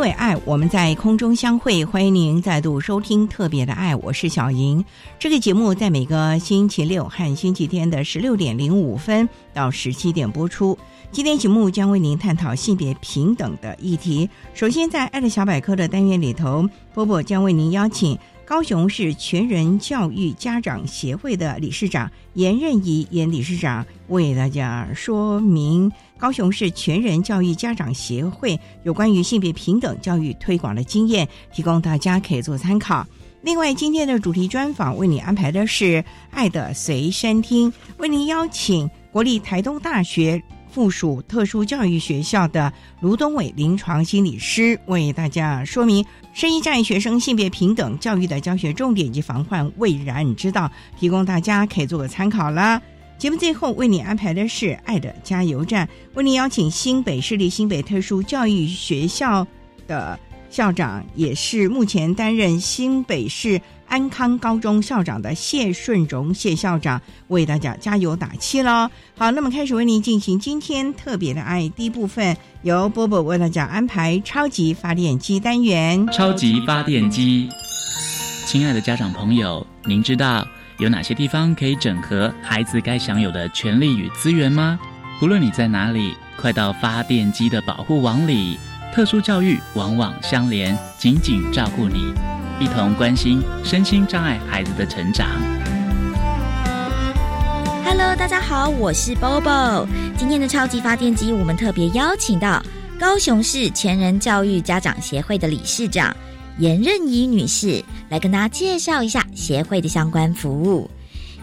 为爱，我们在空中相会。欢迎您再度收听《特别的爱》，我是小莹。这个节目在每个星期六和星期天的十六点零五分到十七点播出。今天节目将为您探讨性别平等的议题。首先，在“爱的小百科”的单元里头，波波将为您邀请高雄市全人教育家长协会的理事长严任怡严理事长为大家说明。高雄市全人教育家长协会有关于性别平等教育推广的经验，提供大家可以做参考。另外，今天的主题专访为你安排的是《爱的随身听》，为您邀请国立台东大学附属特殊教育学校的卢东伟临床心理师为大家说明申一战学生性别平等教育的教学重点及防患未然之道，提供大家可以做个参考啦。节目最后为你安排的是“爱的加油站”，为你邀请新北市立新北特殊教育学校的校长，也是目前担任新北市安康高中校长的谢顺荣谢校长，为大家加油打气喽！好，那么开始为您进行今天特别的爱第一部分，由波波为大家安排超级发电机单元。超级发电机，亲爱的家长朋友，您知道？有哪些地方可以整合孩子该享有的权利与资源吗？无论你在哪里，快到发电机的保护网里。特殊教育往往相连，紧紧照顾你，一同关心身心障碍孩子的成长。Hello，大家好，我是 Bobo。今天的超级发电机，我们特别邀请到高雄市前人教育家长协会的理事长。严任怡女士来跟大家介绍一下协会的相关服务。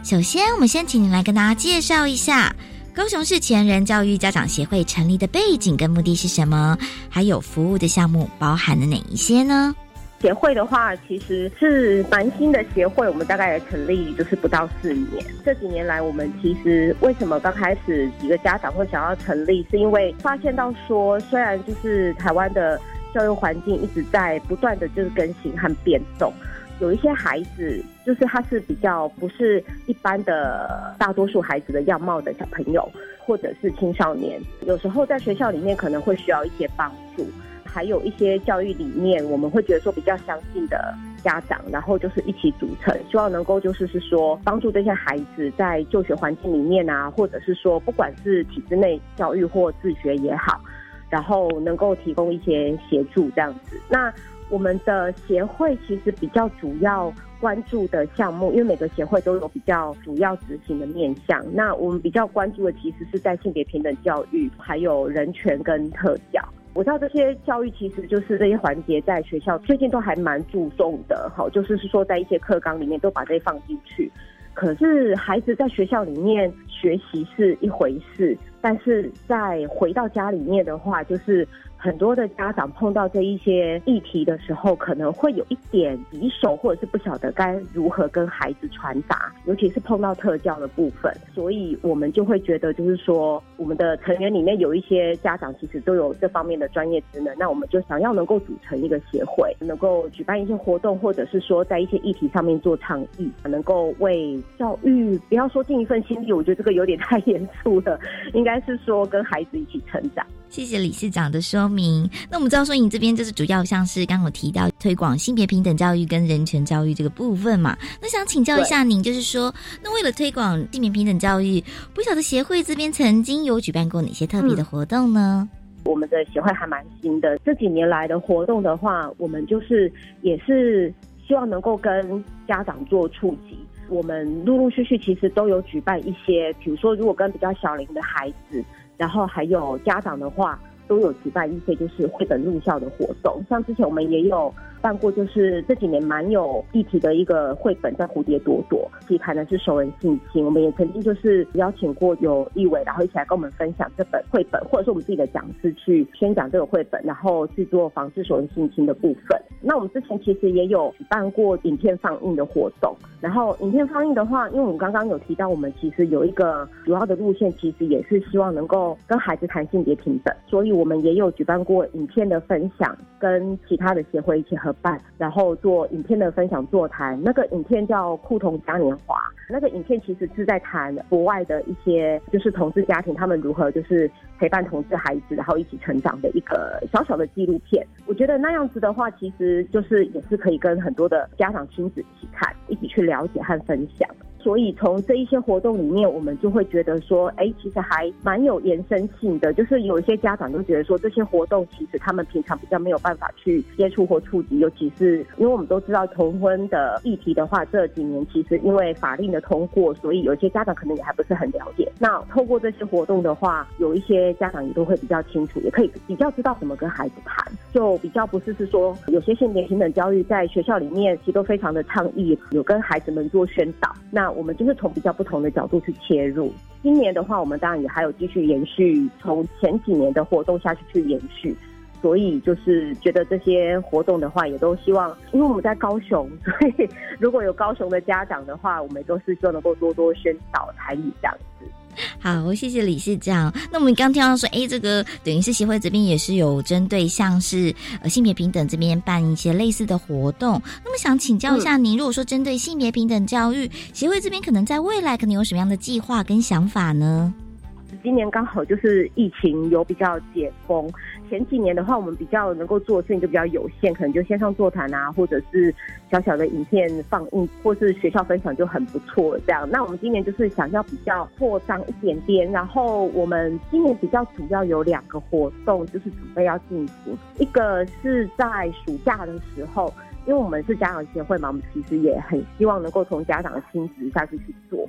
首先，我们先请您来跟大家介绍一下高雄市前人教育家长协会成立的背景跟目的是什么，还有服务的项目包含了哪一些呢？协会的话，其实是蛮新的协会，我们大概也成立就是不到四年。这几年来，我们其实为什么刚开始几个家长会想要成立，是因为发现到说，虽然就是台湾的。教育环境一直在不断的就是更新和变动，有一些孩子就是他是比较不是一般的大多数孩子的样貌的小朋友，或者是青少年，有时候在学校里面可能会需要一些帮助，还有一些教育理念，我们会觉得说比较相近的家长，然后就是一起组成，希望能够就是是说帮助这些孩子在就学环境里面啊，或者是说不管是体制内教育或自学也好。然后能够提供一些协助这样子。那我们的协会其实比较主要关注的项目，因为每个协会都有比较主要执行的面向。那我们比较关注的其实是在性别平等教育，还有人权跟特教。我知道这些教育其实就是这些环节在学校最近都还蛮注重的，好，就是说在一些课纲里面都把这些放进去。可是孩子在学校里面学习是一回事。但是在回到家里面的话，就是很多的家长碰到这一些议题的时候，可能会有一点棘手，或者是不晓得该如何跟孩子传达，尤其是碰到特教的部分。所以我们就会觉得，就是说，我们的成员里面有一些家长其实都有这方面的专业职能，那我们就想要能够组成一个协会，能够举办一些活动，或者是说在一些议题上面做倡议，能够为教育不要说尽一份心力，我觉得这个有点太严肃了，应该是说跟孩子一起成长。谢谢理事长的说明。那我们知道说，你这边就是主要像是刚刚提到推广性别平等教育跟人权教育这个部分嘛。那想请教一下您，就是说，那为了推广性别平等教育，不晓得协会这边曾经有举办过哪些特别的活动呢？我们的协会还蛮新的，这几年来的活动的话，我们就是也是希望能够跟家长做触及。我们陆陆续续其实都有举办一些，比如说如果跟比较小龄的孩子。然后还有家长的话，都有举办一些就是绘本入校的活动，像之前我们也有。办过就是这几年蛮有议题的一个绘本叫《蝴蝶朵朵》，其谈的是熟人性侵。我们也曾经就是邀请过有立委，然后一起来跟我们分享这本绘本，或者是我们自己的讲师去宣讲这个绘本，然后去做防治熟人性侵的部分。那我们之前其实也有举办过影片放映的活动，然后影片放映的话，因为我们刚刚有提到，我们其实有一个主要的路线，其实也是希望能够跟孩子谈性别平等，所以我们也有举办过影片的分享，跟其他的协会一起合办，然后做影片的分享座谈。那个影片叫《酷童嘉年华》，那个影片其实是在谈国外的一些就是同志家庭，他们如何就是陪伴同志孩子，然后一起成长的一个小小的纪录片。我觉得那样子的话，其实就是也是可以跟很多的家长亲子一起看，一起去了解和分享。所以从这一些活动里面，我们就会觉得说，哎，其实还蛮有延伸性的。就是有一些家长都觉得说，这些活动其实他们平常比较没有办法去接触或触及，尤其是因为我们都知道同婚的议题的话，这几年其实因为法令的通过，所以有些家长可能也还不是很了解。那透过这些活动的话，有一些家长也都会比较清楚，也可以比较知道怎么跟孩子谈，就比较不是是说有些性别平等教育在学校里面其实都非常的倡议，有跟孩子们做宣导。那我们就是从比较不同的角度去切入。今年的话，我们当然也还有继续延续从前几年的活动下去去延续，所以就是觉得这些活动的话，也都希望，因为我们在高雄，所以如果有高雄的家长的话，我们都是希望能够多多宣导台语这样子。好，谢谢理事长。那我们刚听到说，哎，这个等于是协会这边也是有针对像是呃性别平等这边办一些类似的活动。那么想请教一下您，如果说针对性别平等教育，协会这边可能在未来可能有什么样的计划跟想法呢？今年刚好就是疫情有比较解封。前几年的话，我们比较能够做的事情就比较有限，可能就线上座谈啊，或者是小小的影片放映，或是学校分享就很不错这样。那我们今年就是想要比较扩张一点点，然后我们今年比较主要有两个活动，就是准备要进行。一个是在暑假的时候，因为我们是家长协会嘛，我们其实也很希望能够从家长的亲子下去去做。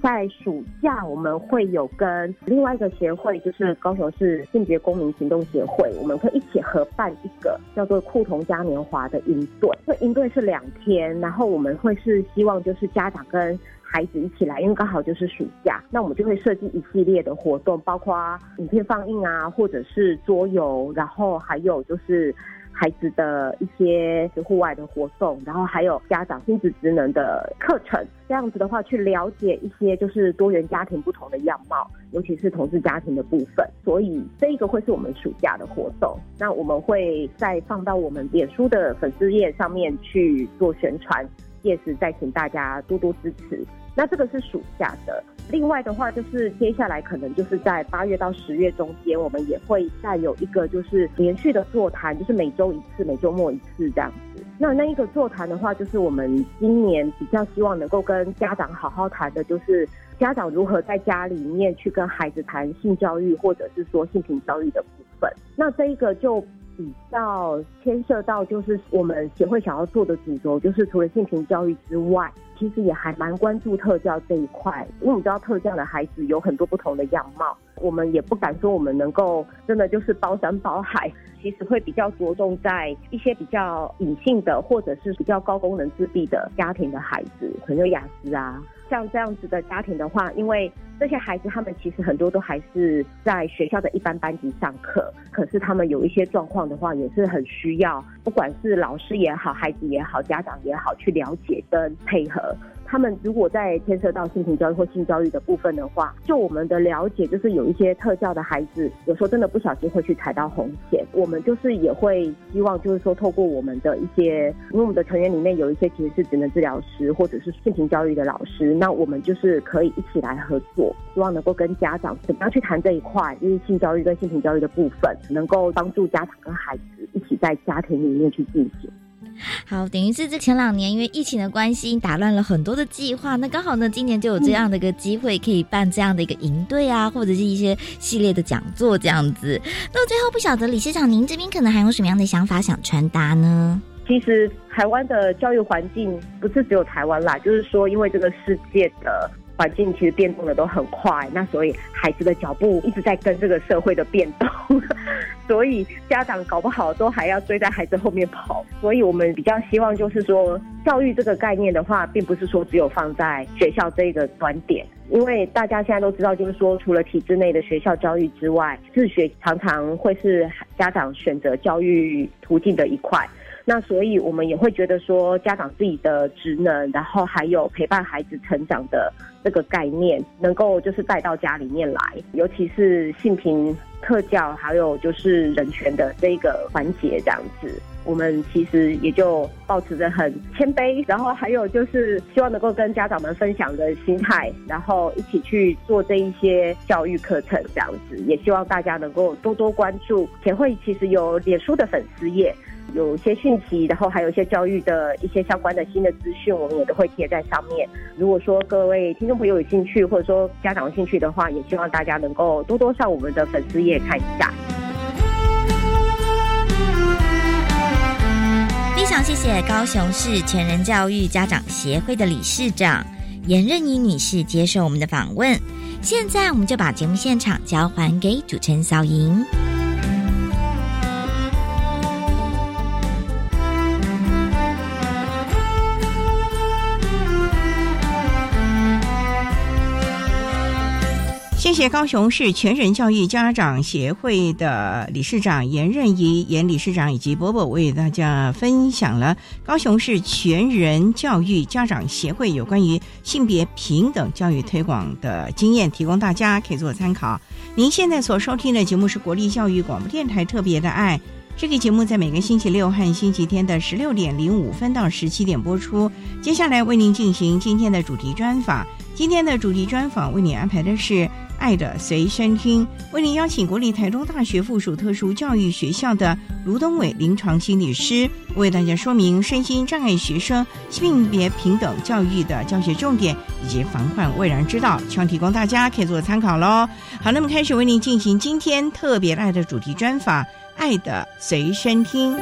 在暑假，我们会有跟另外一个协会，就是高雄市性别公民行动协会，我们会一起合办一个叫做“酷童嘉年华”的营队。这营队是两天，然后我们会是希望就是家长跟孩子一起来，因为刚好就是暑假，那我们就会设计一系列的活动，包括影片放映啊，或者是桌游，然后还有就是。孩子的一些户外的活动，然后还有家长亲子职能的课程，这样子的话去了解一些就是多元家庭不同的样貌，尤其是同志家庭的部分。所以这一个会是我们暑假的活动，那我们会再放到我们脸书的粉丝页上面去做宣传，届时再请大家多多支持。那这个是暑假的。另外的话，就是接下来可能就是在八月到十月中间，我们也会再有一个就是连续的座谈，就是每周一次，每周末一次这样子。那那一个座谈的话，就是我们今年比较希望能够跟家长好好谈的，就是家长如何在家里面去跟孩子谈性教育，或者是说性平教育的部分。那这一个就比较牵涉到，就是我们协会想要做的主轴，就是除了性平教育之外。其实也还蛮关注特教这一块，因为你知道特教的孩子有很多不同的样貌，我们也不敢说我们能够真的就是包山包海，其实会比较着重在一些比较隐性的或者是比较高功能自闭的家庭的孩子，可能有雅思啊。像这样子的家庭的话，因为这些孩子他们其实很多都还是在学校的一般班级上课，可是他们有一些状况的话，也是很需要，不管是老师也好，孩子也好，家长也好，去了解跟配合。他们如果在牵涉到性平教育或性教育的部分的话，就我们的了解，就是有一些特教的孩子，有时候真的不小心会去踩到红线。我们就是也会希望，就是说透过我们的一些，因为我们的成员里面有一些其实是职能治疗师或者是性平教育的老师，那我们就是可以一起来合作，希望能够跟家长怎么样去谈这一块，因为性教育跟性平教育的部分，能够帮助家长跟孩子一起在家庭里面去进行。好，等于是这前两年因为疫情的关系，打乱了很多的计划。那刚好呢，今年就有这样的一个机会，可以办这样的一个营队啊，或者是一些系列的讲座这样子。那最后不晓得理事长，您这边可能还有什么样的想法想传达呢？其实台湾的教育环境不是只有台湾啦，就是说，因为这个世界的。环境其实变动的都很快，那所以孩子的脚步一直在跟这个社会的变动，所以家长搞不好都还要追在孩子后面跑。所以我们比较希望就是说，教育这个概念的话，并不是说只有放在学校这个端点，因为大家现在都知道，就是说除了体制内的学校教育之外，自学常常会是家长选择教育途径的一块。那所以，我们也会觉得说，家长自己的职能，然后还有陪伴孩子成长的这个概念，能够就是带到家里面来，尤其是性平特教，还有就是人权的这个环节，这样子，我们其实也就保持着很谦卑，然后还有就是希望能够跟家长们分享的心态，然后一起去做这一些教育课程，这样子，也希望大家能够多多关注。前会其实有脸书的粉丝页。有一些讯息，然后还有一些教育的一些相关的新的资讯，我们也都会贴在上面。如果说各位听众朋友有兴趣，或者说家长有兴趣的话，也希望大家能够多多上我们的粉丝页看一下。非常谢谢高雄市全人教育家长协会的理事长严任英女士接受我们的访问。现在我们就把节目现场交还给主持人小莹。谢谢高雄市全人教育家长协会的理事长严任怡严理事长以及伯伯为大家分享了高雄市全人教育家长协会有关于性别平等教育推广的经验，提供大家可以做参考。您现在所收听的节目是国立教育广播电台特别的爱，这个节目在每个星期六和星期天的十六点零五分到十七点播出。接下来为您进行今天的主题专访，今天的主题专访为您安排的是。爱的随身听，为您邀请国立台中大学附属特殊教育学校的卢东伟临床心理师，为大家说明身心障碍学生性别平等教育的教学重点以及防患未然之道，希望提供大家可以做参考喽。好，那么开始为您进行今天特别爱的主题专访，爱的随身听。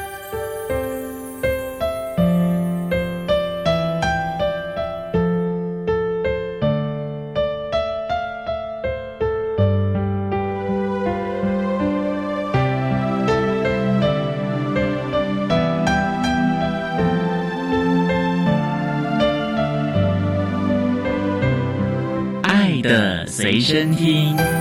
身听。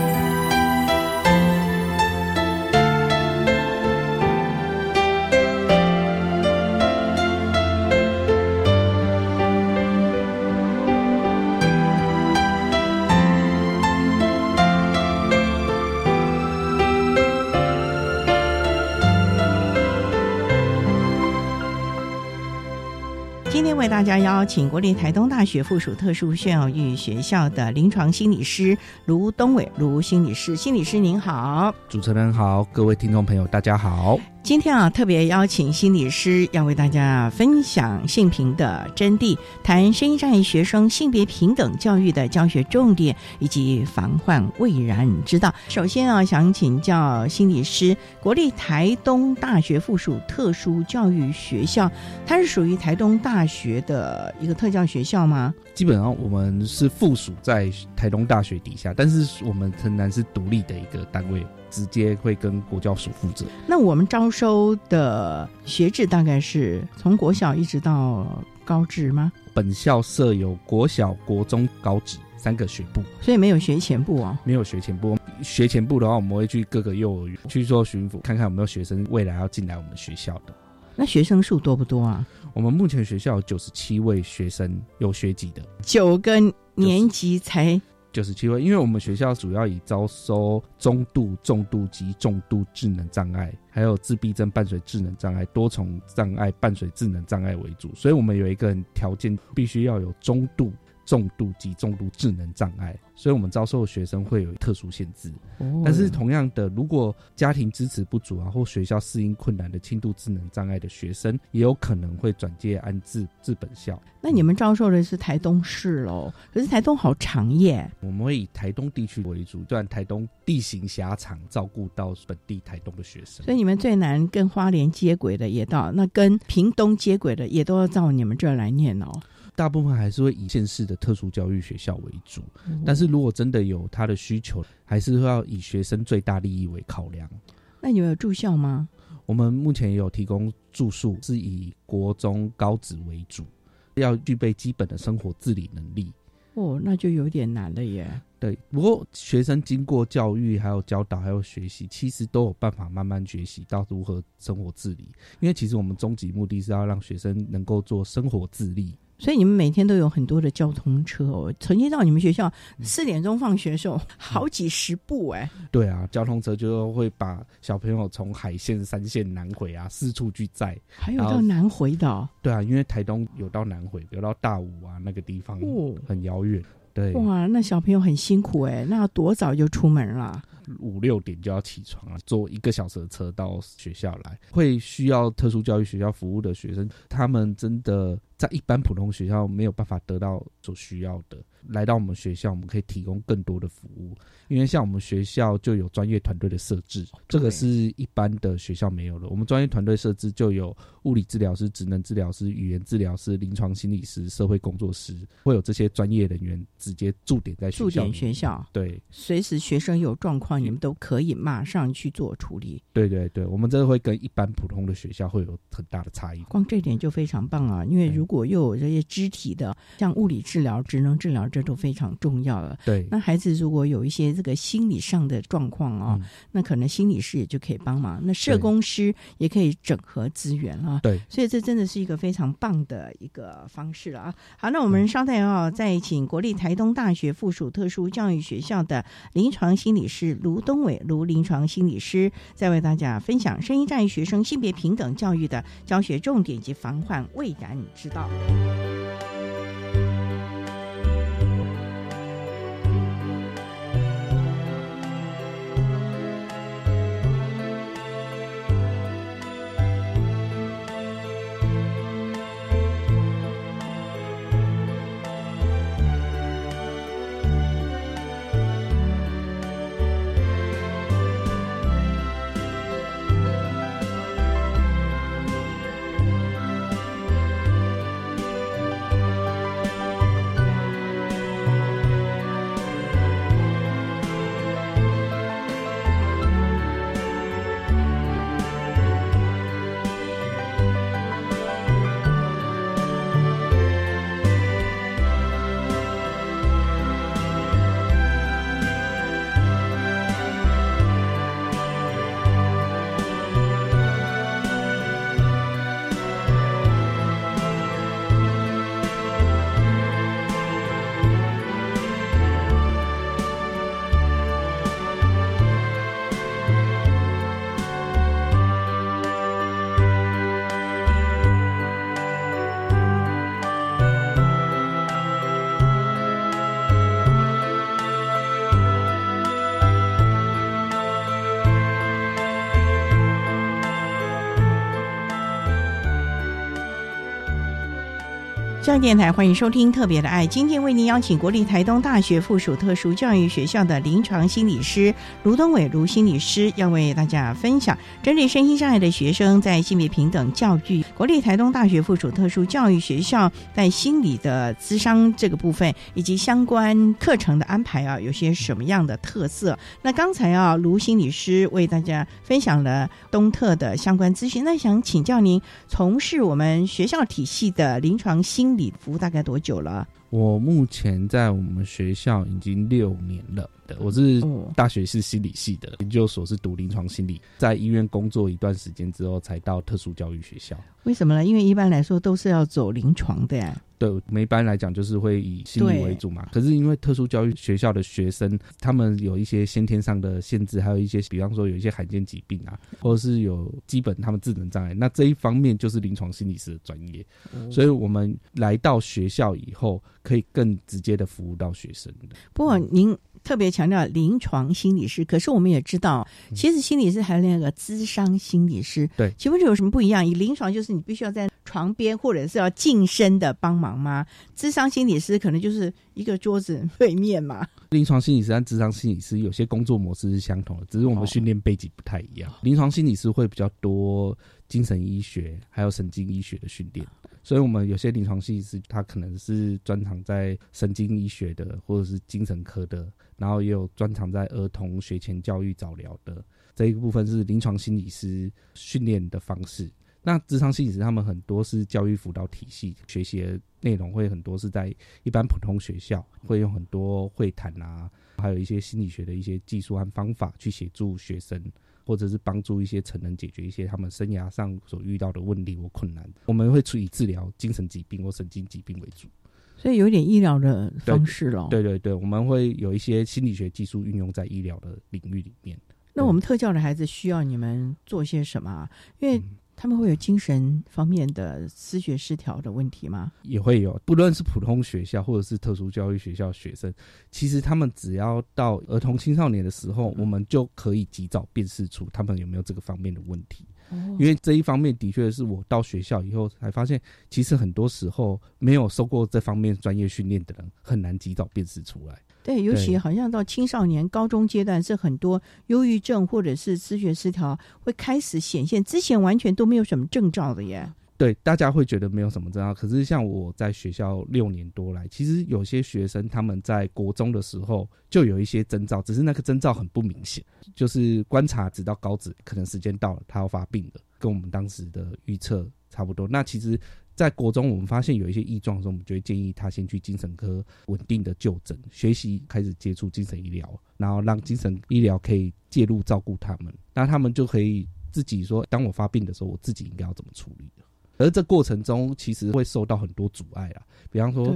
大家邀请国立台东大学附属特殊教育学校的临床心理师卢东伟卢心理师，心理师您好，主持人好，各位听众朋友大家好。今天啊，特别邀请心理师要为大家分享性平的真谛，谈声音障碍学生性别平等教育的教学重点以及防患未然之道。首先啊，想请教心理师，国立台东大学附属特殊教育学校，它是属于台东大学的一个特教学校吗？基本上我们是附属在台东大学底下，但是我们城南是独立的一个单位。直接会跟国教署负责。那我们招收的学制大概是从国小一直到高职吗？本校设有国小、国中、高职三个学部，所以没有学前部哦。没有学前部。学前部的话，我们会去各个幼儿园去做巡抚，看看有没有学生未来要进来我们学校的。那学生数多不多啊？我们目前学校有九十七位学生，有学籍的九个年级才九十七位，因为我们学校主要以招收中度、重度及重度智能障碍，还有自闭症伴随智能障碍、多重障碍伴随智能障碍为主，所以我们有一个条件，必须要有中度。重度及重度智能障碍，所以我们招收的学生会有特殊限制。但是同样的，如果家庭支持不足啊，或学校适应困难的轻度智能障碍的学生，也有可能会转介安置至本校。那你们招收的是台东市喽？可是台东好长耶。我们会以台东地区为主，然台东地形狭长，照顾到本地台东的学生。所以你们最难跟花莲接轨的也到，那跟屏东接轨的也都要到你们这儿来念哦。大部分还是会以县市的特殊教育学校为主，但是如果真的有他的需求，还是要以学生最大利益为考量。那你们有住校吗？我们目前也有提供住宿，是以国中高职为主，要具备基本的生活自理能力。哦，那就有点难了耶。对，不过学生经过教育、还有教导、还有学习，其实都有办法慢慢学习到如何生活自理。因为其实我们终极目的是要让学生能够做生活自立。所以你们每天都有很多的交通车哦。曾经到你们学校四点钟放学的时候，好几十步哎。对啊，交通车就会把小朋友从海线、三线南回啊，四处去载。还有到南回的。对啊，因为台东有到南回，有到大武啊那个地方，哦很遥远。对。哇，那小朋友很辛苦哎，那要多早就出门了？五六点就要起床了，坐一个小时的车到学校来。会需要特殊教育学校服务的学生，他们真的。在一般普通学校没有办法得到所需要的，来到我们学校，我们可以提供更多的服务。因为像我们学校就有专业团队的设置，这个是一般的学校没有的。我们专业团队设置就有物理治疗师、职能治疗师、语言治疗师、临床心理师、社会工作师，会有这些专业人员直接驻点在学校。驻点学校，对，随时学生有状况，你们都可以马上去做处理。对对对，我们这个会跟一般普通的学校会有很大的差异。光这点就非常棒啊，因为如如果又有这些肢体的，像物理治疗、职能治疗，这都非常重要了。对，那孩子如果有一些这个心理上的状况啊，那可能心理师也就可以帮忙。那社工师也可以整合资源啊。对，所以这真的是一个非常棒的一个方式了啊。好，那我们稍待啊，再请国立台东大学附属特殊教育学校的临床心理师卢东伟卢临床心理师，再为大家分享声音障碍学生性别平等教育的教学重点及防患。未然之道。 아! 教育电台欢迎收听《特别的爱》，今天为您邀请国立台东大学附属特殊教育学校的临床心理师卢东伟卢心理师，要为大家分享针对身心障碍的学生在性别平等教育，国立台东大学附属特殊教育学校在心理的咨商这个部分以及相关课程的安排啊，有些什么样的特色？那刚才啊，卢心理师为大家分享了东特的相关资讯，那想请教您，从事我们学校体系的临床心理服大概多久了？我目前在我们学校已经六年了，我是哦大学是心理系的，研究所是读临床心理，在医院工作一段时间之后，才到特殊教育学校。为什么呢？因为一般来说都是要走临床的呀。对，我们一般来讲就是会以心理为主嘛。可是因为特殊教育学校的学生，他们有一些先天上的限制，还有一些，比方说有一些罕见疾病啊，或者是有基本他们智能障碍，那这一方面就是临床心理师的专业。所以我们来到学校以后，可以更直接的服务到学生的。不过您特别强调临床心理师，可是我们也知道，其实心理师还有那个咨商心理师。嗯对请问这有什么不一样？以临床就是你必须要在床边或者是要近身的帮忙吗？咨商心理师可能就是一个桌子对面嘛。临床心理师和智商心理师有些工作模式是相同的，只是我们训练背景不太一样。临床心理师会比较多精神医学还有神经医学的训练，所以我们有些临床心理师他可能是专长在神经医学的或者是精神科的，然后也有专长在儿童学前教育早疗的这一部分是临床心理师训练的方式。那职场心理师他们很多是教育辅导体系学习的内容会很多是在一般普通学校会用很多会谈啊，还有一些心理学的一些技术和方法去协助学生，或者是帮助一些成人解决一些他们生涯上所遇到的问题或困难。我们会处以治疗精神疾病或神经疾病为主。所以有点医疗的方式咯。对对对，我们会有一些心理学技术运用在医疗的领域里面。那我们特教的孩子需要你们做些什么啊？因为他们会有精神方面的思觉失调的问题吗？也会有，不论是普通学校或者是特殊教育学校学生，其实他们只要到儿童青少年的时候，我们就可以及早辨识出他们有没有这个方面的问题。因为这一方面的确是我到学校以后才发现，其实很多时候没有受过这方面专业训练的人，很难及早辨识出来。对，尤其好像到青少年、高中阶段，是很多忧郁症或者是思觉失调会开始显现，之前完全都没有什么征兆的耶。对，大家会觉得没有什么征兆，可是像我在学校六年多来，其实有些学生他们在国中的时候就有一些征兆，只是那个征兆很不明显，就是观察直到高职，可能时间到了，他要发病了，跟我们当时的预测差不多。那其实，在国中我们发现有一些异状的时候，我们就会建议他先去精神科稳定的就诊，学习开始接触精神医疗，然后让精神医疗可以介入照顾他们，那他们就可以自己说，当我发病的时候，我自己应该要怎么处理的。而这过程中，其实会受到很多阻碍啊，比方说，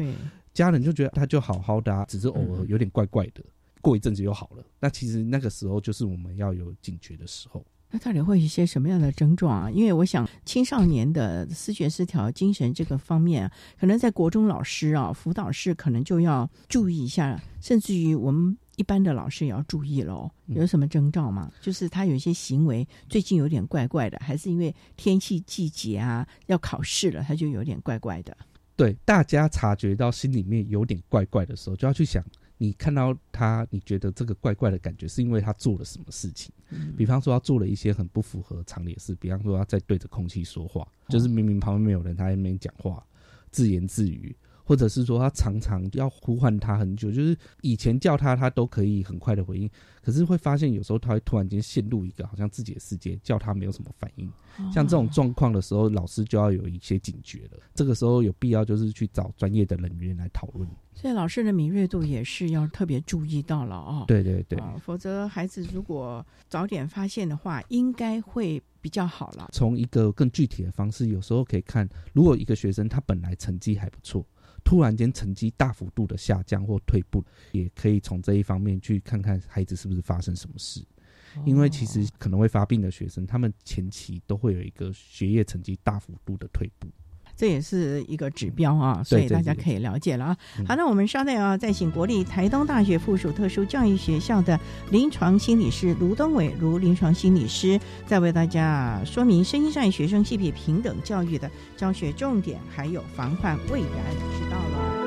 家人就觉得他就好好的啊，只是偶尔有点怪怪的，过一阵子又好了。那其实那个时候就是我们要有警觉的时候。那到底会有一些什么样的症状啊？因为我想青少年的思觉失调、精神这个方面、啊，可能在国中老师啊、辅导室可能就要注意一下，甚至于我们一般的老师也要注意喽。有什么征兆吗？就是他有一些行为最近有点怪怪的，还是因为天气季节啊要考试了，他就有点怪怪的。对，大家察觉到心里面有点怪怪的时候，就要去想，你看到他，你觉得这个怪怪的感觉是因为他做了什么事情？比方说他做了一些很不符合常理的事，比方说他在对着空气说话，就是明明旁边没有人，他在那边讲话，自言自语。或者是说他常常要呼唤他很久，就是以前叫他，他都可以很快的回应，可是会发现有时候他会突然间陷入一个好像自己的世界，叫他没有什么反应。像这种状况的时候，老师就要有一些警觉了。这个时候有必要就是去找专业的人员来讨论。所以老师的敏锐度也是要特别注意到了哦。对对对，啊，否则孩子如果早点发现的话，应该会比较好了。从一个更具体的方式，有时候可以看，如果一个学生他本来成绩还不错。突然间成绩大幅度的下降或退步，也可以从这一方面去看看孩子是不是发生什么事。因为其实可能会发病的学生，他们前期都会有一个学业成绩大幅度的退步，这也是一个指标啊，所以大家可以了解了啊。好，那我们稍待啊，再请国立台东大学附属特殊教育学校的临床心理师卢东伟卢临床心理师，再为大家说明身心障碍学生性别平等教育的教学重点，还有防患未然之道了。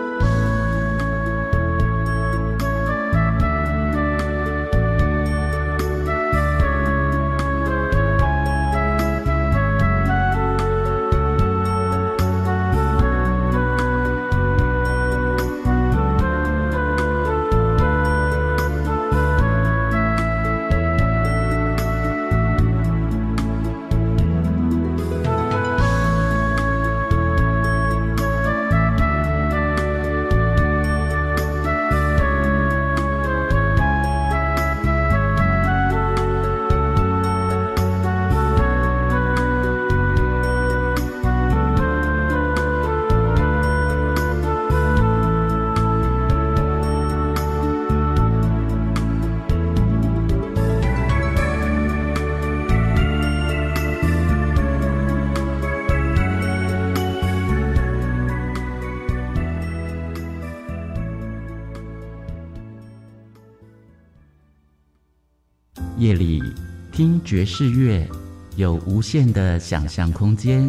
爵士乐，有无限的想象空间。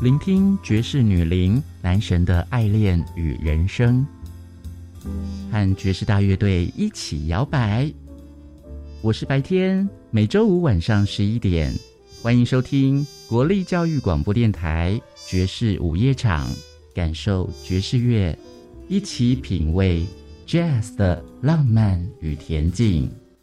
聆听爵士女伶男神的爱恋与人生，和爵士大乐队一起摇摆。我是白天，每周五晚上十一点，欢迎收听国立教育广播电台爵士午夜场，感受爵士乐，一起品味 jazz 的浪漫与恬静。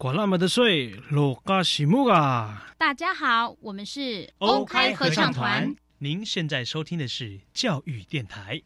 管那么的水，罗嘎西木啊！大家好，我们是欧开合唱团。您现在收听的是教育电台。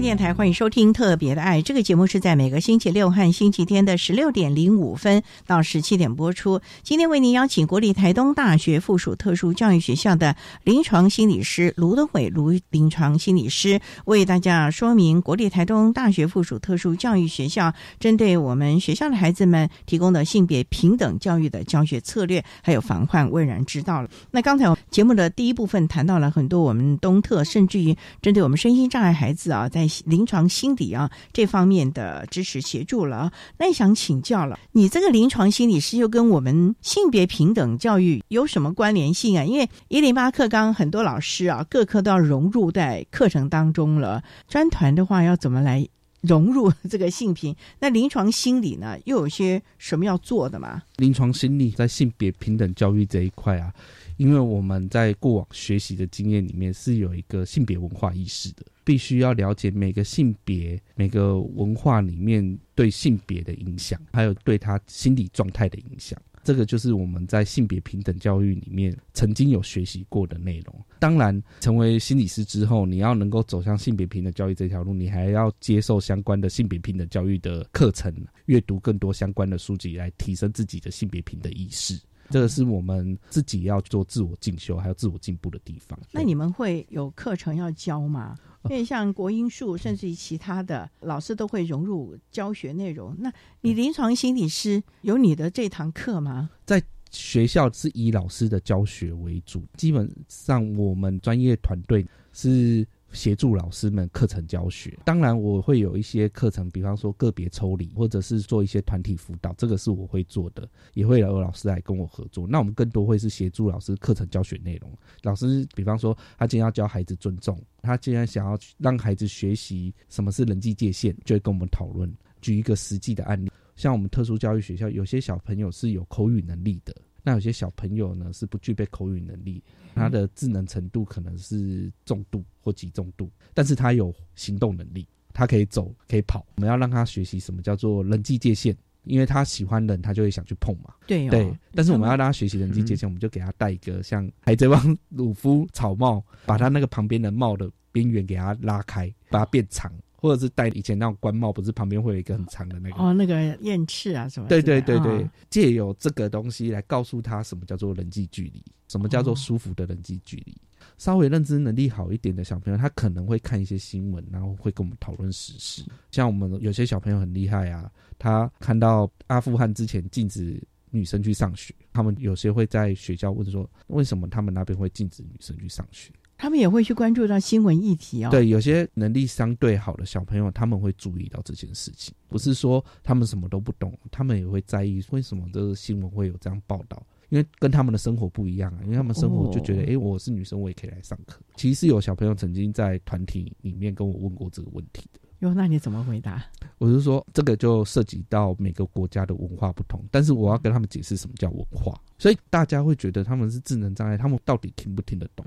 电台欢迎收听《特别的爱》这个节目，是在每个星期六和星期天的十六点零五分到十七点播出。今天为您邀请国立台东大学附属特殊教育学校的临床心理师卢德伟卢临床心理师，为大家说明国立台东大学附属特殊教育学校针对我们学校的孩子们提供的性别平等教育的教学策略，还有防患未然知道了。那刚才节目的第一部分谈到了很多我们东特，甚至于针对我们身心障碍孩子啊，在临床心理啊这方面的支持协助了，那想请教了，你这个临床心理师又跟我们性别平等教育有什么关联性啊？因为一零八课纲很多老师啊，各科都要融入在课程当中了，专团的话要怎么来融入 这个性平？那临床心理呢，又有些什么要做的吗？临床心理在性别平等教育这一块啊。因为我们在过往学习的经验里面是有一个性别文化意识的，必须要了解每个性别、每个文化里面对性别的影响，还有对他心理状态的影响。这个就是我们在性别平等教育里面曾经有学习过的内容。当然，成为心理师之后，你要能够走向性别平等教育这条路，你还要接受相关的性别平等教育的课程，阅读更多相关的书籍，来提升自己的性别平等意识。这个是我们自己要做自我进修还有自我进步的地方。那你们会有课程要教吗？因为像国英数，甚至于其他的老师都会融入教学内容。那你临床心理师有你的这堂课吗？在学校是以老师的教学为主，基本上我们专业团队是。协助老师们课程教学，当然我会有一些课程，比方说个别抽离，或者是做一些团体辅导，这个是我会做的，也会有老师来跟我合作。那我们更多会是协助老师课程教学内容。老师，比方说他今天要教孩子尊重，他今天想要让孩子学习什么是人际界限，就会跟我们讨论。举一个实际的案例，像我们特殊教育学校，有些小朋友是有口语能力的。那有些小朋友呢是不具备口语能力，他的智能程度可能是重度或极重度，但是他有行动能力，他可以走可以跑。我们要让他学习什么叫做人际界限，因为他喜欢人，他就会想去碰嘛。对对，但是我们要让他学习人际界限，我们就给他戴一个像海贼王鲁夫草帽，把他那个旁边的帽的边缘给他拉开，把它变长。或者是戴以前那种官帽，不是旁边会有一个很长的那个哦，那个燕翅啊什么？对对对对，借由这个东西来告诉他什么叫做人际距离，什么叫做舒服的人际距离。稍微认知能力好一点的小朋友，他可能会看一些新闻，然后会跟我们讨论时事。像我们有些小朋友很厉害啊，他看到阿富汗之前禁止女生去上学，他们有些会在学校问说，为什么他们那边会禁止女生去上学？他们也会去关注到新闻议题哦。对，有些能力相对好的小朋友，他们会注意到这件事情，不是说他们什么都不懂，他们也会在意为什么这个新闻会有这样报道。因为跟他们的生活不一样啊，因为他们生活就觉得，哎，我是女生，我也可以来上课。其实有小朋友曾经在团体里面跟我问过这个问题的。哟，那你怎么回答？我是说，这个就涉及到每个国家的文化不同，但是我要跟他们解释什么叫文化，所以大家会觉得他们是智能障碍，他们到底听不听得懂？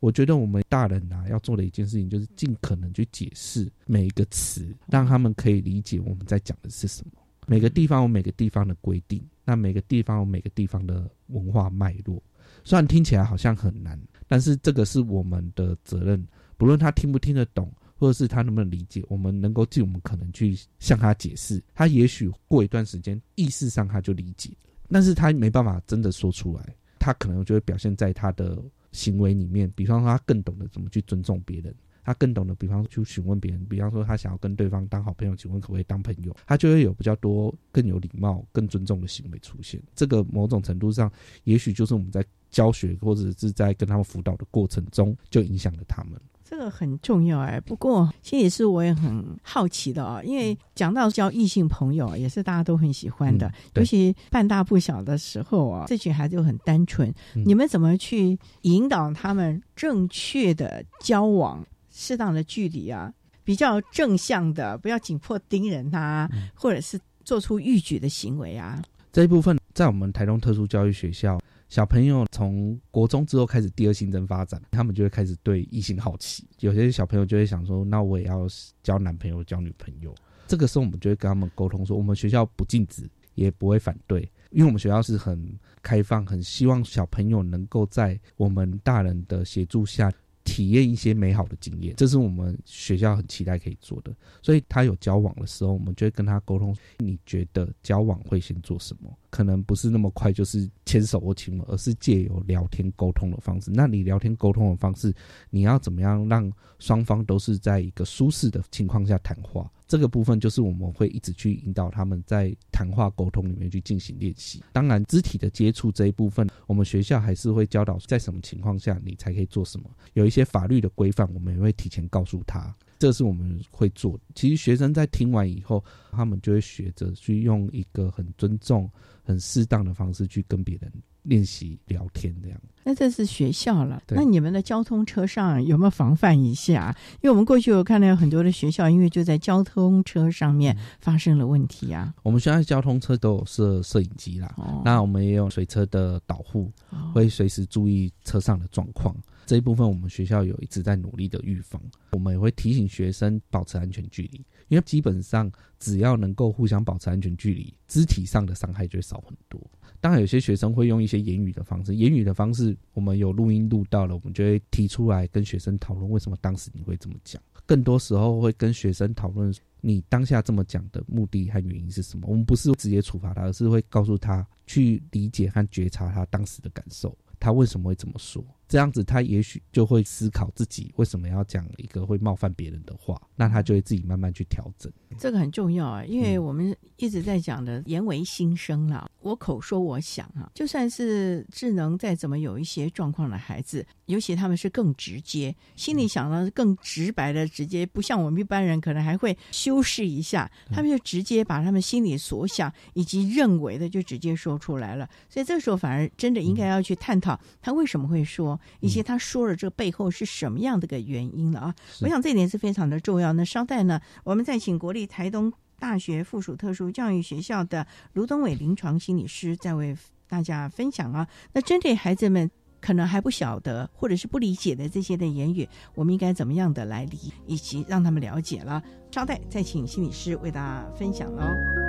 我觉得我们大人啊，要做的一件事情就是尽可能去解释每一个词，让他们可以理解我们在讲的是什么。每个地方有每个地方的规定。那每个地方有每个地方的文化脉络，虽然听起来好像很难，但是这个是我们的责任。不论他听不听得懂，或者是他能不能理解，我们能够尽我们可能去向他解释。他也许过一段时间，意识上他就理解，但是他没办法真的说出来。他可能就会表现在他的行为里面，比方说他更懂得怎么去尊重别人。他更懂得，比方说去询问别人，比方说他想要跟对方当好朋友，请问可不可以当朋友？他就会有比较多更有礼貌、更尊重的行为出现。这个某种程度上，也许就是我们在教学或者是在跟他们辅导的过程中，就影响了他们。这个很重要哎。不过，其实也是我也很好奇的啊，因为讲到交异性朋友，也是大家都很喜欢的，尤其半大不小的时候啊，这群孩子又很单纯。你们怎么去引导他们正确的交往？适当的距离啊，比较正向的，不要紧迫盯人啊，或者是做出逾矩的行为啊。这一部分在我们台东特殊教育学校，小朋友从国中之后开始第二性征发展，他们就会开始对异性好奇。有些小朋友就会想说，那我也要交男朋友、交女朋友。这个时候，我们就会跟他们沟通说，我们学校不禁止，也不会反对，因为我们学校是很开放，很希望小朋友能够在我们大人的协助下。体验一些美好的经验，这是我们学校很期待可以做的。所以他有交往的时候，我们就会跟他沟通：你觉得交往会先做什么？可能不是那么快，就是牵手或亲吻，而是借由聊天沟通的方式。那你聊天沟通的方式，你要怎么样让双方都是在一个舒适的情况下谈话？这个部分就是我们会一直去引导他们在谈话沟通里面去进行练习。当然，肢体的接触这一部分，我们学校还是会教导在什么情况下你才可以做什么。有一些法律的规范，我们也会提前告诉他，这是我们会做。其实学生在听完以后，他们就会学着去用一个很尊重、很适当的方式去跟别人。练习聊天这样，那这是学校了。那你们的交通车上有没有防范一下？因为我们过去有看到有很多的学校，因为就在交通车上面发生了问题啊。我们现在交通车都有设摄影机啦，那我们也有随车的导护，会随时注意车上的状况。这一部分我们学校有一直在努力的预防。我们也会提醒学生保持安全距离，因为基本上只要能够互相保持安全距离，肢体上的伤害就会少很多。当然，有些学生会用一些言语的方式，言语的方式，我们有录音录到了，我们就会提出来跟学生讨论为什么当时你会这么讲。更多时候会跟学生讨论你当下这么讲的目的和原因是什么。我们不是直接处罚他，而是会告诉他去理解和觉察他当时的感受，他为什么会这么说。这样子，他也许就会思考自己为什么要讲一个会冒犯别人的话，那他就会自己慢慢去调整。这个很重要啊，因为我们一直在讲的言为心声了。我口说我想啊，就算是智能再怎么有一些状况的孩子，尤其他们是更直接，心里想的更直白的直接，不像我们一般人可能还会修饰一下，他们就直接把他们心里所想以及认为的就直接说出来了。所以这时候反而真的应该要去探讨他为什么会说。以及他说了这背后是什么样的个原因了啊？我想这点是非常的重要。那稍待呢，我们再请国立台东大学附属特殊教育学校的卢东伟临床心理师再为大家分享啊。那针对孩子们可能还不晓得或者是不理解的这些的言语，我们应该怎么样的来理，以及让他们了解了？稍待再请心理师为大家分享喽。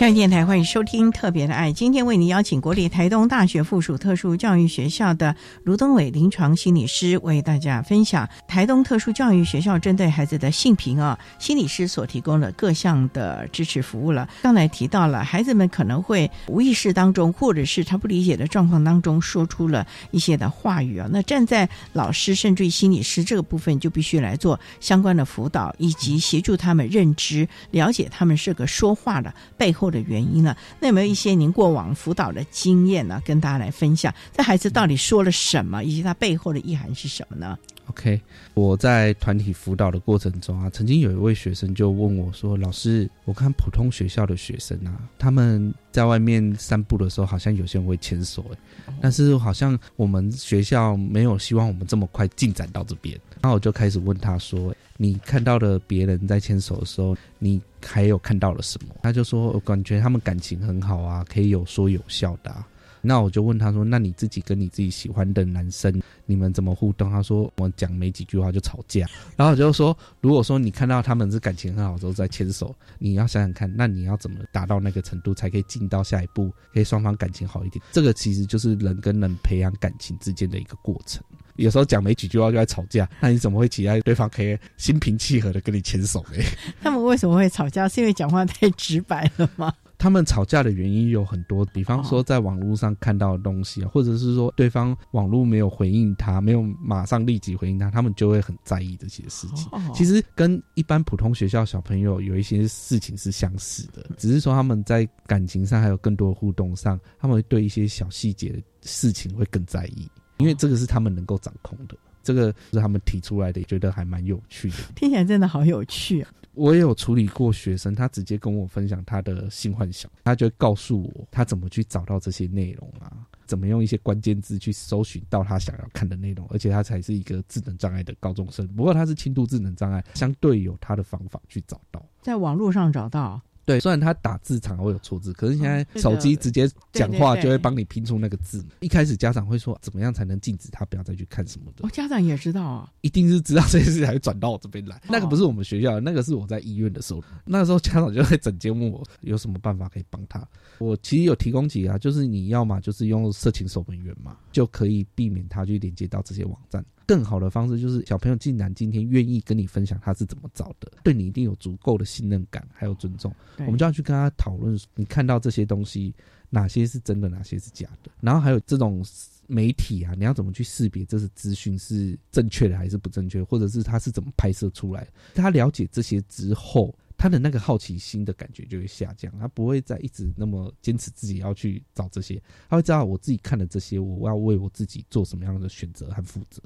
教育电台欢迎收听《特别的爱》，今天为您邀请国立台东大学附属特殊教育学校的卢东伟临床心理师为大家分享台东特殊教育学校针对孩子的性平啊，心理师所提供的各项的支持服务了。刚才提到了孩子们可能会无意识当中，或者是他不理解的状况当中，说出了一些的话语啊。那站在老师甚至于心理师这个部分，就必须来做相关的辅导，以及协助他们认知、了解他们是个说话的背后。的原因呢？那有没有一些您过往辅导的经验呢？跟大家来分享，这孩子到底说了什么，以及他背后的意涵是什么呢？OK，我在团体辅导的过程中啊，曾经有一位学生就问我说：“老师，我看普通学校的学生啊，他们在外面散步的时候，好像有些人会牵手，哎，但是好像我们学校没有希望我们这么快进展到这边。”然后我就开始问他说：“你看到了别人在牵手的时候，你还有看到了什么？”他就说：“我感觉他们感情很好啊，可以有说有笑的。”啊那我就问他说：“那你自己跟你自己喜欢的男生，你们怎么互动？”他说：“我讲没几句话就吵架。”然后我就说：“如果说你看到他们是感情很好的时候在牵手，你要想想看，那你要怎么达到那个程度，才可以进到下一步，可以双方感情好一点？这个其实就是人跟人培养感情之间的一个过程。有时候讲没几句话就在吵架，那你怎么会期待对方可以心平气和的跟你牵手呢？他们为什么会吵架？是因为讲话太直白了吗？他们吵架的原因有很多，比方说在网络上看到的东西啊，或者是说对方网络没有回应他，没有马上立即回应他，他们就会很在意这些事情。其实跟一般普通学校小朋友有一些事情是相似的，只是说他们在感情上还有更多互动上，他们会对一些小细节的事情会更在意，因为这个是他们能够掌控的。这个是他们提出来的，觉得还蛮有趣的。听起来真的好有趣啊！我也有处理过学生，他直接跟我分享他的性幻想，他就告诉我他怎么去找到这些内容啊，怎么用一些关键字去搜寻到他想要看的内容，而且他才是一个智能障碍的高中生，不过他是轻度智能障碍，相对有他的方法去找到，在网络上找到。对，虽然他打字常会有错字，可是现在手机直接讲话就会帮你拼出那个字。一开始家长会说，怎么样才能禁止他不要再去看什么的？我家长也知道啊，一定是知道这件事才会转到我这边来。那个不是我们学校，那个是我在医院的时候，那时候家长就会整天问我有什么办法可以帮他。我其实有提供几个，就是你要嘛就是用色情守门员嘛，就可以避免他去连接到这些网站。更好的方式就是小朋友竟然今天愿意跟你分享他是怎么找的，对你一定有足够的信任感还有尊重。我们就要去跟他讨论，你看到这些东西哪些是真的，哪些是假的。然后还有这种媒体啊，你要怎么去识别这是资讯是正确的还是不正确，或者是他是怎么拍摄出来？他了解这些之后，他的那个好奇心的感觉就会下降，他不会再一直那么坚持自己要去找这些，他会知道我自己看了这些，我要为我自己做什么样的选择和负责。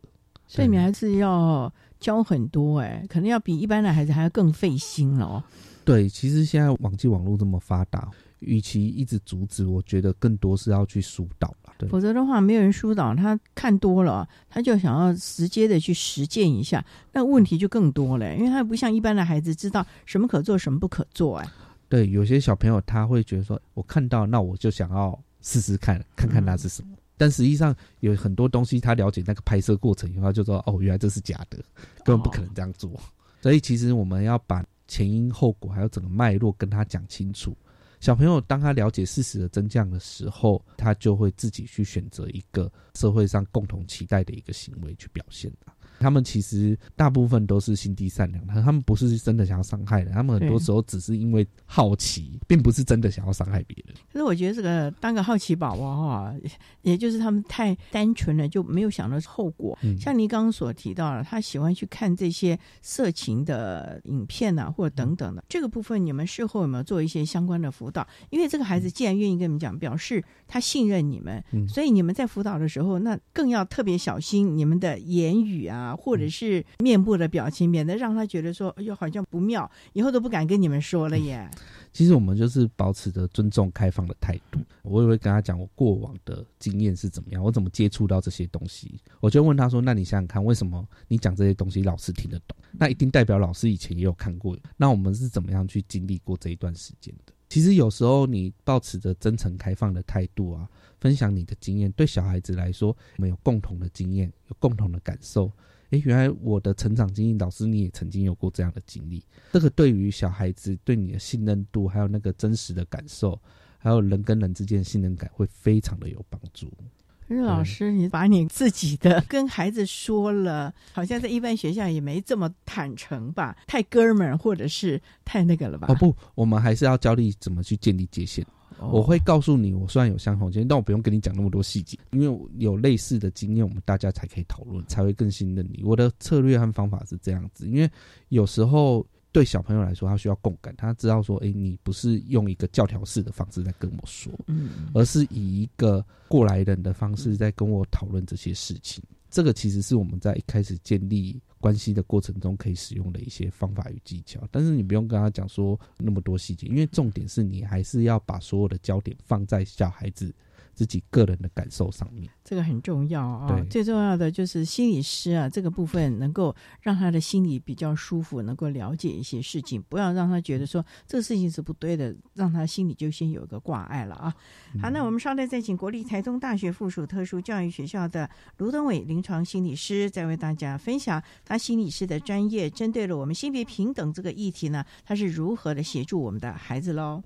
所以你还是要教很多哎，可能要比一般的孩子还要更费心了哦。对，其实现在网际网络这么发达，与其一直阻止，我觉得更多是要去疏导吧。对，否则的话，没有人疏导，他看多了，他就想要直接的去实践一下，那问题就更多了，因为他不像一般的孩子知道什么可做，什么不可做哎。对，有些小朋友他会觉得说，我看到那我就想要试试看，看看那是什么。但实际上有很多东西，他了解那个拍摄过程以后，就说：“哦，原来这是假的，根本不可能这样做。”所以其实我们要把前因后果还有整个脉络跟他讲清楚。小朋友当他了解事实的真相的时候，他就会自己去选择一个社会上共同期待的一个行为去表现他们其实大部分都是心地善良，的他们不是真的想要伤害的，他们很多时候只是因为好奇，并不是真的想要伤害别人。可是我觉得这个当个好奇宝宝哈，也就是他们太单纯了，就没有想到后果。像您刚刚所提到的，他喜欢去看这些色情的影片啊，或者等等的这个部分，你们事后有没有做一些相关的辅导？因为这个孩子既然愿意跟你们讲，表示他信任你们，所以你们在辅导的时候，那更要特别小心你们的言语啊。啊，或者是面部的表情，免得让他觉得说，哎呦，好像不妙，以后都不敢跟你们说了耶。其实我们就是保持着尊重、开放的态度。我也会跟他讲我过往的经验是怎么样，我怎么接触到这些东西。我就问他说：“那你想想看，为什么你讲这些东西老师听得懂？那一定代表老师以前也有看过。那我们是怎么样去经历过这一段时间的？其实有时候你保持着真诚、开放的态度啊，分享你的经验，对小孩子来说，我们有共同的经验，有共同的感受。”诶，原来我的成长经历，老师你也曾经有过这样的经历。这个对于小孩子对你的信任度，还有那个真实的感受，还有人跟人之间的信任感，会非常的有帮助。可是老师，你把你自己的跟孩子说了，好像在一般学校也没这么坦诚吧？太哥们儿，或者是太那个了吧？哦不，我们还是要教你怎么去建立界限。我会告诉你，我虽然有相同经验，但我不用跟你讲那么多细节，因为有类似的经验，我们大家才可以讨论，才会更信任你。我的策略和方法是这样子，因为有时候对小朋友来说，他需要共感，他知道说，哎，你不是用一个教条式的方式在跟我说，嗯，而是以一个过来人的方式在跟我讨论这些事情。这个其实是我们在一开始建立关系的过程中可以使用的一些方法与技巧，但是你不用跟他讲说那么多细节，因为重点是你还是要把所有的焦点放在小孩子。自己个人的感受上面，这个很重要啊。最重要的就是心理师啊，这个部分能够让他的心里比较舒服，能够了解一些事情，不要让他觉得说这个事情是不对的，让他心里就先有一个挂碍了啊。好，那我们稍待再请国立台中大学附属特殊教育学校的卢登伟临床心理师，再为大家分享他心理师的专业，针对了我们性别平等这个议题呢，他是如何的协助我们的孩子喽。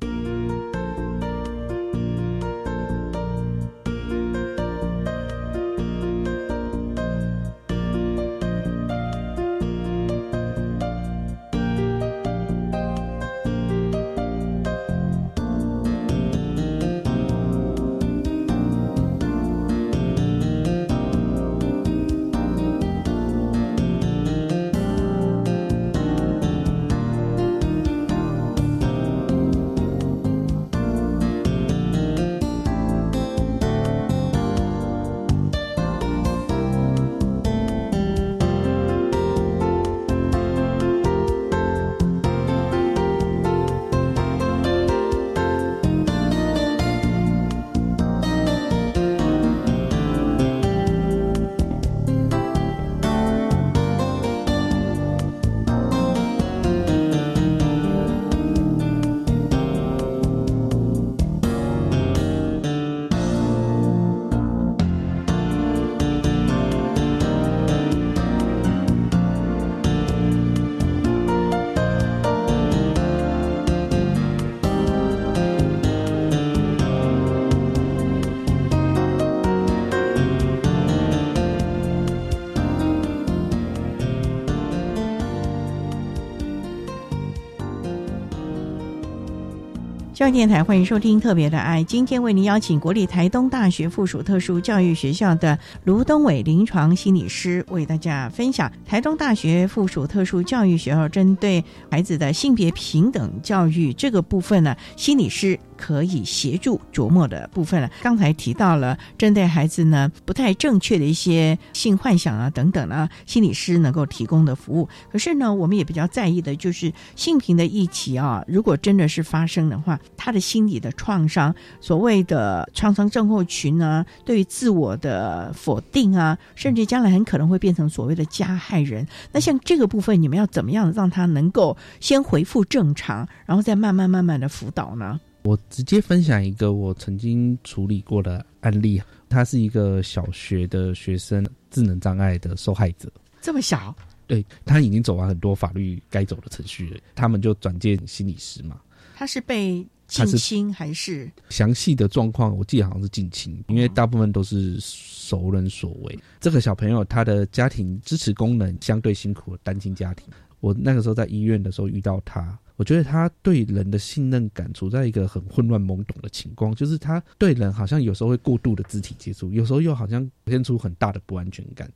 教育电台欢迎收听《特别的爱》，今天为您邀请国立台东大学附属特殊教育学校的卢东伟临床心理师为大家分享台东大学附属特殊教育学校针对孩子的性别平等教育这个部分呢，心理师。可以协助琢磨的部分了。刚才提到了针对孩子呢不太正确的一些性幻想啊等等啊，心理师能够提供的服务。可是呢，我们也比较在意的就是性平的议题啊。如果真的是发生的话，他的心理的创伤，所谓的创伤症候群呢，对于自我的否定啊，甚至将来很可能会变成所谓的加害人。那像这个部分，你们要怎么样让他能够先恢复正常，然后再慢慢慢慢的辅导呢？我直接分享一个我曾经处理过的案例，他是一个小学的学生，智能障碍的受害者。这么小？对他已经走完很多法律该走的程序了，他们就转介心理师嘛。他是被近亲还是？详细的状况我记得好像是近亲，因为大部分都是熟人所为。这个小朋友他的家庭支持功能相对辛苦单亲家庭，我那个时候在医院的时候遇到他。我觉得他对人的信任感处在一个很混乱懵懂的情况，就是他对人好像有时候会过度的肢体接触，有时候又好像表现出很大的不安全感，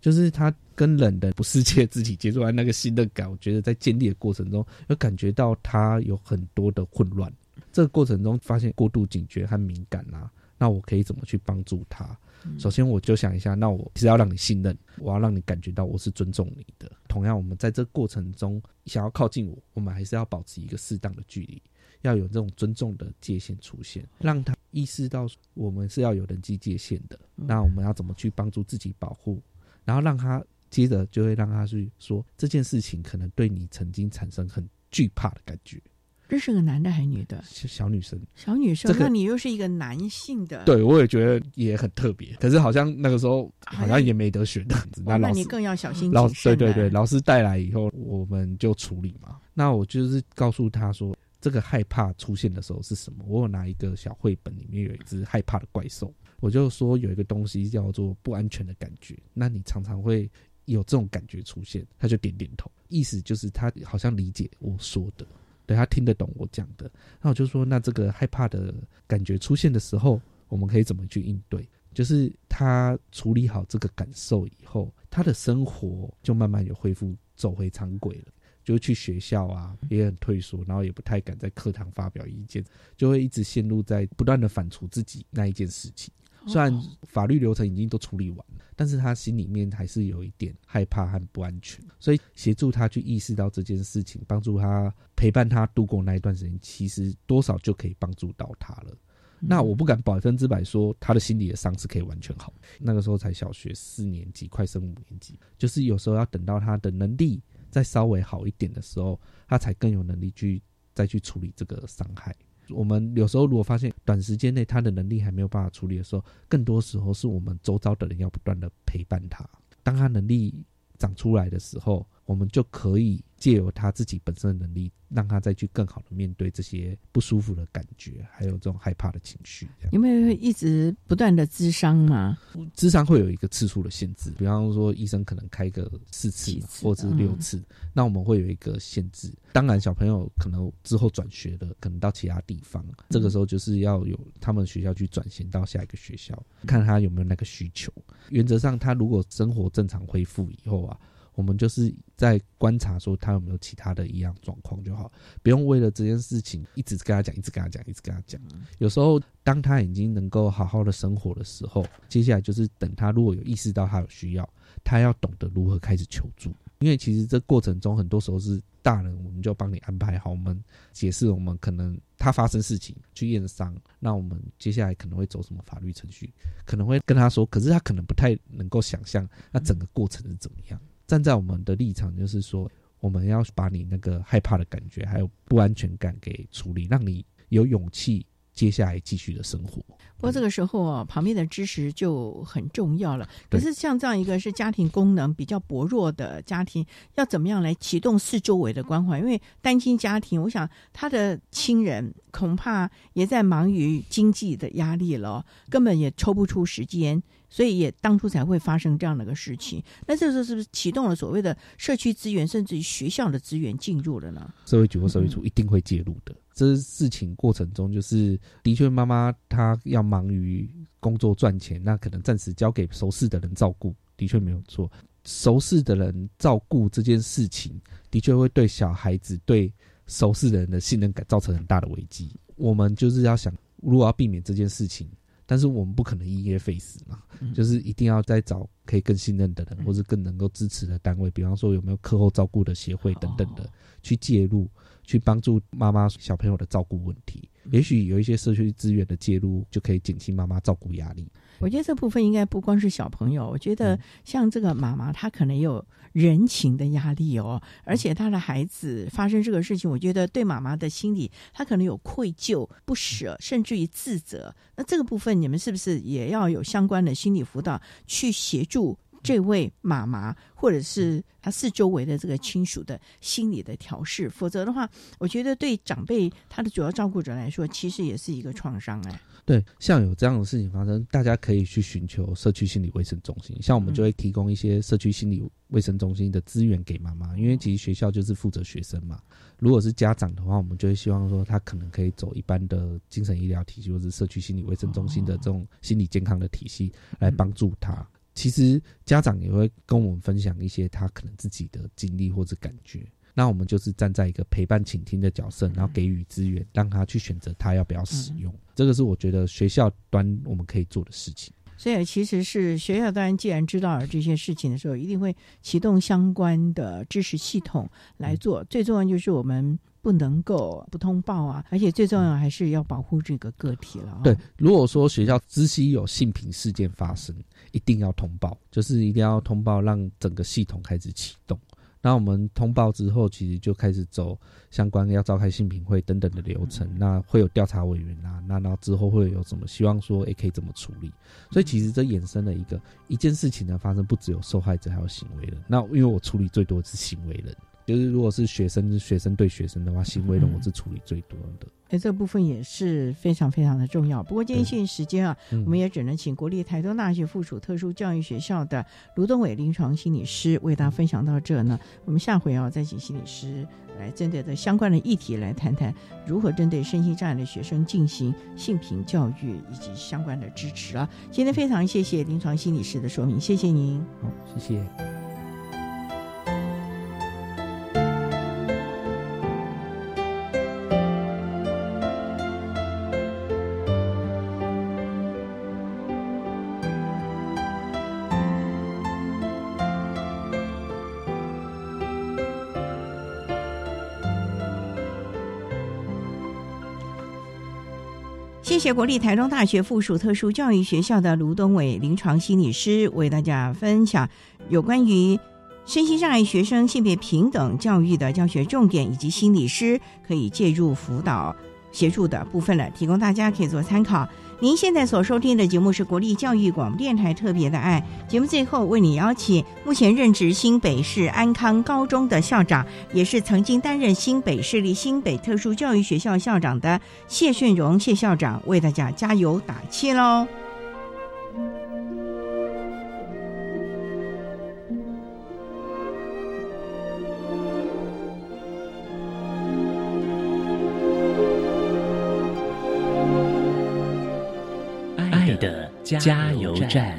就是他跟人的不世界肢体接触，那个信任感，我觉得在建立的过程中，有感觉到他有很多的混乱。这个过程中发现过度警觉和敏感啊，那我可以怎么去帮助他？首先，我就想一下，那我是要让你信任，我要让你感觉到我是尊重你的。同样，我们在这过程中想要靠近我，我们还是要保持一个适当的距离，要有这种尊重的界限出现，让他意识到我们是要有人际界限的。那我们要怎么去帮助自己保护？然后让他接着就会让他去说这件事情可能对你曾经产生很惧怕的感觉。这是个男的还是女的？小女生，小女生。那你又是一个男性的，对我也觉得也很特别。可是好像那个时候好像也没得选的样子。那那你更要小心老对对对，老师带来以后，我们就处理嘛。那我就是告诉他说，这个害怕出现的时候是什么？我有拿一个小绘本，里面有一只害怕的怪兽。我就说有一个东西叫做不安全的感觉。那你常常会有这种感觉出现，他就点点头，意思就是他好像理解我说的。对他听得懂我讲的，那我就说，那这个害怕的感觉出现的时候，我们可以怎么去应对？就是他处理好这个感受以后，他的生活就慢慢有恢复，走回常轨了。就去学校啊，也很退缩，然后也不太敢在课堂发表意见，就会一直陷入在不断的反刍自己那一件事情。虽然法律流程已经都处理完了，但是他心里面还是有一点害怕和不安全，所以协助他去意识到这件事情，帮助他陪伴他度过那一段时间，其实多少就可以帮助到他了。那我不敢百分之百说他的心理的伤是可以完全好，那个时候才小学四年级，快升五年级，就是有时候要等到他的能力再稍微好一点的时候，他才更有能力去再去处理这个伤害。我们有时候如果发现短时间内他的能力还没有办法处理的时候，更多时候是我们周遭的人要不断的陪伴他。当他能力长出来的时候，我们就可以。借由他自己本身的能力，让他再去更好的面对这些不舒服的感觉，还有这种害怕的情绪。有没有一直不断的咨商嘛？咨商会有一个次数的限制，比方说医生可能开个四次或者是六次，那我们会有一个限制。当然，小朋友可能之后转学的，可能到其他地方，这个时候就是要有他们学校去转型到下一个学校，看他有没有那个需求。原则上，他如果生活正常恢复以后啊。我们就是在观察说他有没有其他的一样状况就好，不用为了这件事情一直跟他讲，一直跟他讲，一直跟他讲。有时候当他已经能够好好的生活的时候，接下来就是等他如果有意识到他有需要，他要懂得如何开始求助。因为其实这过程中很多时候是大人，我们就帮你安排好，我们解释我们可能他发生事情去验伤，那我们接下来可能会走什么法律程序，可能会跟他说，可是他可能不太能够想象那整个过程是怎么样。站在我们的立场，就是说，我们要把你那个害怕的感觉，还有不安全感给处理，让你有勇气接下来继续的生活。不过这个时候啊，旁边的知识就很重要了。可是像这样一个是家庭功能比较薄弱的家庭，要怎么样来启动四周围的关怀？因为单亲家庭，我想他的亲人恐怕也在忙于经济的压力了，根本也抽不出时间。所以也当初才会发生这样的一个事情。那这时候是不是启动了所谓的社区资源，甚至于学校的资源进入了呢？社会局或社会处一定会介入的。这事情过程中，就是的确妈妈她要忙于工作赚钱，那可能暂时交给熟识的人照顾，的确没有错。熟识的人照顾这件事情，的确会对小孩子对熟识的人的信任感造成很大的危机。我们就是要想，如果要避免这件事情。但是我们不可能一夜废死嘛，就是一定要再找可以更信任的人，或是更能够支持的单位，比方说有没有课后照顾的协会等等的，去介入，去帮助妈妈小朋友的照顾问题。也许有一些社区资源的介入，就可以减轻妈妈照顾压力。我觉得这部分应该不光是小朋友，我觉得像这个妈妈，她可能也有人情的压力哦。而且她的孩子发生这个事情，我觉得对妈妈的心理，她可能有愧疚、不舍，甚至于自责。那这个部分，你们是不是也要有相关的心理辅导去协助？这位妈妈，或者是他四周围的这个亲属的心理的调试，否则的话，我觉得对长辈他的主要照顾者来说，其实也是一个创伤哎。对，像有这样的事情发生，大家可以去寻求社区心理卫生中心，像我们就会提供一些社区心理卫生中心的资源给妈妈，因为其实学校就是负责学生嘛。如果是家长的话，我们就会希望说他可能可以走一般的精神医疗体系，或者社区心理卫生中心的这种心理健康的体系来帮助他。其实家长也会跟我们分享一些他可能自己的经历或者感觉，那我们就是站在一个陪伴、倾听的角色，然后给予资源，让他去选择他要不要使用。这个是我觉得学校端我们可以做的事情。所以其实是学校端既然知道了这些事情的时候，一定会启动相关的知识系统来做。最重要就是我们。不能够不通报啊！而且最重要还是要保护这个个体了。对，如果说学校知悉有性平事件发生，一定要通报，就是一定要通报，让整个系统开始启动。那我们通报之后，其实就开始走相关要召开性评会等等的流程。那会有调查委员啊，那然后之后会有什么？希望说，诶，可以怎么处理？所以其实这衍生了一个一件事情的发生，不只有受害者，还有行为人。那因为我处理最多是行为人，就是如果是学生，学生对学生的话，行为人我是处理最多的。哎，这个部分也是非常非常的重要。不过今天限时间啊，我们也只能请国立台东大学附属特殊教育学校的卢东伟临床心理师为大家分享到这呢。我们下回啊，再请心理师来针对的相关的议题来谈谈如何针对身心障碍的学生进行性平教育以及相关的支持啊。今天非常谢谢临床心理师的说明，谢谢您。好，谢谢。谢谢国立台中大学附属特殊教育学校的卢东伟临床心理师为大家分享有关于身心障碍学生性别平等教育的教学重点，以及心理师可以介入辅导协助的部分了，提供大家可以做参考。您现在所收听的节目是国立教育广播电台特别的爱节目，最后为你邀请目前任职新北市安康高中的校长，也是曾经担任新北市立新北特殊教育学校校长的谢顺荣谢校长，为大家加油打气喽。加油站。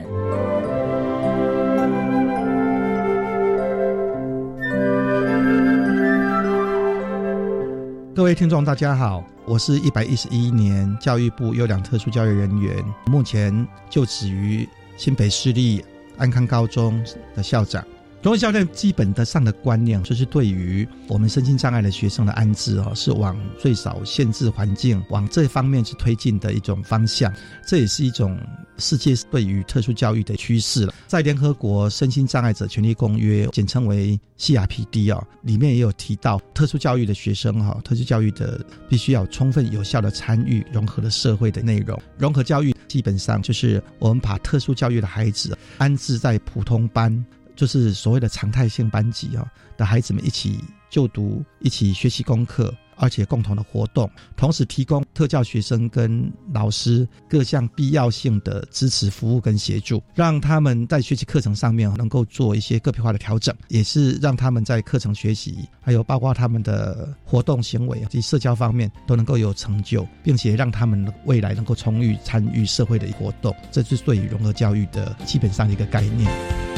各位听众，大家好，我是一百一十一年教育部优良特殊教育人员，目前就职于新北市立安康高中的校长。融合教练基本的上的观念，就是对于我们身心障碍的学生的安置哦，是往最少限制环境往这方面去推进的一种方向。这也是一种世界对于特殊教育的趋势了。在联合国身心障碍者权利公约，简称为 CRPD 啊，里面也有提到特殊教育的学生哈，特殊教育的必须要充分有效的参与融合的社会的内容。融合教育基本上就是我们把特殊教育的孩子安置在普通班。就是所谓的常态性班级啊的孩子们一起就读，一起学习功课，而且共同的活动，同时提供特教学生跟老师各项必要性的支持服务跟协助，让他们在学习课程上面能够做一些个别化的调整，也是让他们在课程学习，还有包括他们的活动行为及社交方面都能够有成就，并且让他们未来能够充裕参与社会的活动，这是对于融合教育的基本上的一个概念。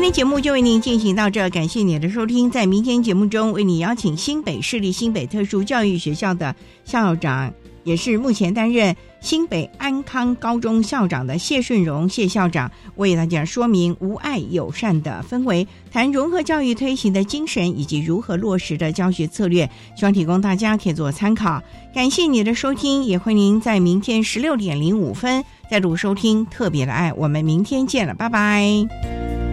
今天节目就为您进行到这，感谢您的收听。在明天节目中，为你邀请新北市立新北特殊教育学校的校长，也是目前担任新北安康高中校长的谢顺荣谢校长，为大家说明无爱友善的氛围，谈融合教育推行的精神以及如何落实的教学策略，希望提供大家可以做参考。感谢你的收听，也欢迎您在明天十六点零五分再度收听特别的爱。我们明天见了，拜拜。